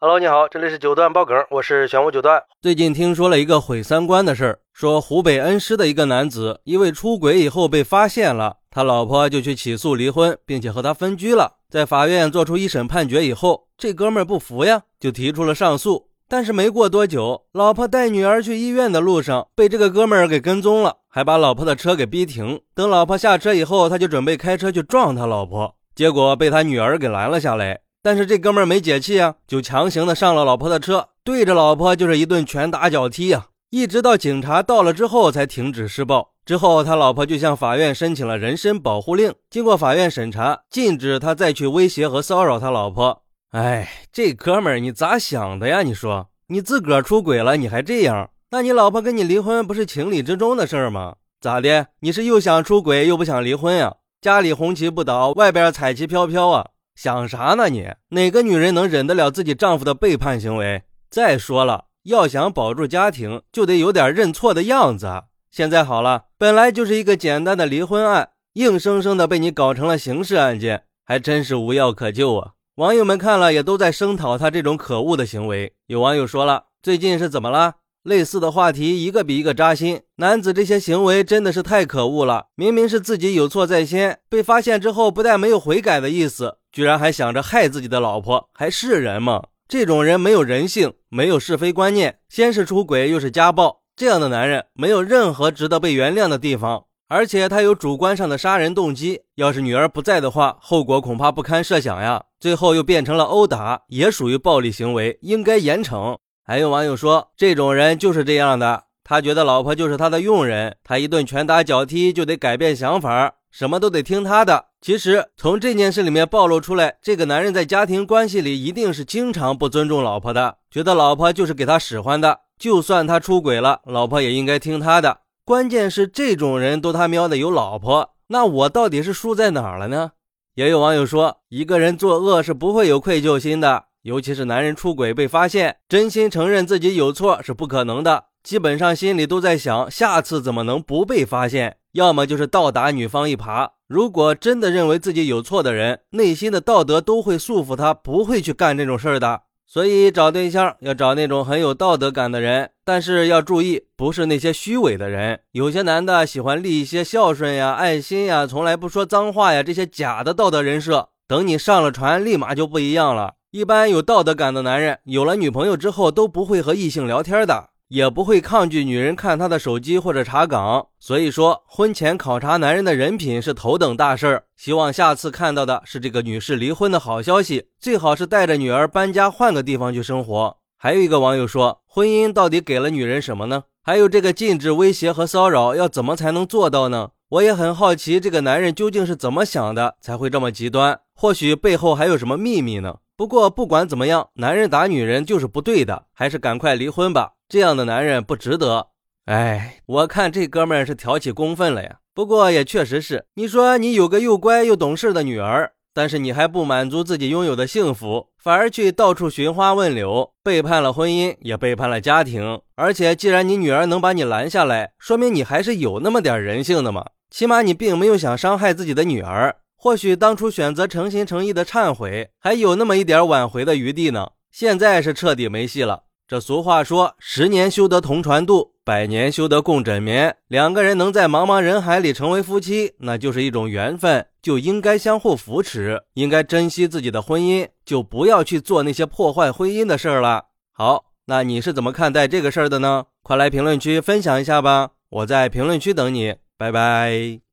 Hello，你好，这里是九段爆梗，我是玄武九段。最近听说了一个毁三观的事儿，说湖北恩施的一个男子因为出轨以后被发现了，他老婆就去起诉离婚，并且和他分居了。在法院做出一审判决以后，这哥们儿不服呀，就提出了上诉。但是没过多久，老婆带女儿去医院的路上被这个哥们儿给跟踪了，还把老婆的车给逼停。等老婆下车以后，他就准备开车去撞他老婆，结果被他女儿给拦了下来。但是这哥们儿没解气啊，就强行的上了老婆的车，对着老婆就是一顿拳打脚踢啊，一直到警察到了之后才停止施暴。之后他老婆就向法院申请了人身保护令，经过法院审查，禁止他再去威胁和骚扰他老婆。哎，这哥们儿你咋想的呀？你说你自个儿出轨了，你还这样？那你老婆跟你离婚不是情理之中的事儿吗？咋的？你是又想出轨又不想离婚呀？家里红旗不倒，外边彩旗飘飘啊？想啥呢你？哪个女人能忍得了自己丈夫的背叛行为？再说了，要想保住家庭，就得有点认错的样子。现在好了，本来就是一个简单的离婚案，硬生生的被你搞成了刑事案件，还真是无药可救啊！网友们看了也都在声讨他这种可恶的行为。有网友说了，最近是怎么了？类似的话题一个比一个扎心。男子这些行为真的是太可恶了，明明是自己有错在先，被发现之后不但没有悔改的意思，居然还想着害自己的老婆，还是人吗？这种人没有人性，没有是非观念，先是出轨又是家暴，这样的男人没有任何值得被原谅的地方，而且他有主观上的杀人动机。要是女儿不在的话，后果恐怕不堪设想呀。最后又变成了殴打，也属于暴力行为，应该严惩。还有网友说，这种人就是这样的，他觉得老婆就是他的佣人，他一顿拳打脚踢就得改变想法，什么都得听他的。其实从这件事里面暴露出来，这个男人在家庭关系里一定是经常不尊重老婆的，觉得老婆就是给他使唤的，就算他出轨了，老婆也应该听他的。关键是这种人都他喵的有老婆，那我到底是输在哪儿了呢？也有网友说，一个人作恶是不会有愧疚心的。尤其是男人出轨被发现，真心承认自己有错是不可能的，基本上心里都在想下次怎么能不被发现，要么就是倒打女方一耙。如果真的认为自己有错的人，内心的道德都会束缚他，不会去干这种事儿的。所以找对象要找那种很有道德感的人，但是要注意，不是那些虚伪的人。有些男的喜欢立一些孝顺呀、爱心呀、从来不说脏话呀这些假的道德人设，等你上了船，立马就不一样了。一般有道德感的男人，有了女朋友之后都不会和异性聊天的，也不会抗拒女人看他的手机或者查岗。所以说，婚前考察男人的人品是头等大事儿。希望下次看到的是这个女士离婚的好消息，最好是带着女儿搬家换个地方去生活。还有一个网友说，婚姻到底给了女人什么呢？还有这个禁止威胁和骚扰，要怎么才能做到呢？我也很好奇，这个男人究竟是怎么想的，才会这么极端？或许背后还有什么秘密呢？不过不管怎么样，男人打女人就是不对的，还是赶快离婚吧。这样的男人不值得。哎，我看这哥们儿是挑起公愤了呀。不过也确实是，你说你有个又乖又懂事的女儿，但是你还不满足自己拥有的幸福，反而去到处寻花问柳，背叛了婚姻，也背叛了家庭。而且既然你女儿能把你拦下来，说明你还是有那么点人性的嘛。起码你并没有想伤害自己的女儿。或许当初选择诚心诚意的忏悔，还有那么一点挽回的余地呢。现在是彻底没戏了。这俗话说：“十年修得同船渡，百年修得共枕眠。”两个人能在茫茫人海里成为夫妻，那就是一种缘分，就应该相互扶持，应该珍惜自己的婚姻，就不要去做那些破坏婚姻的事儿了。好，那你是怎么看待这个事儿的呢？快来评论区分享一下吧，我在评论区等你，拜拜。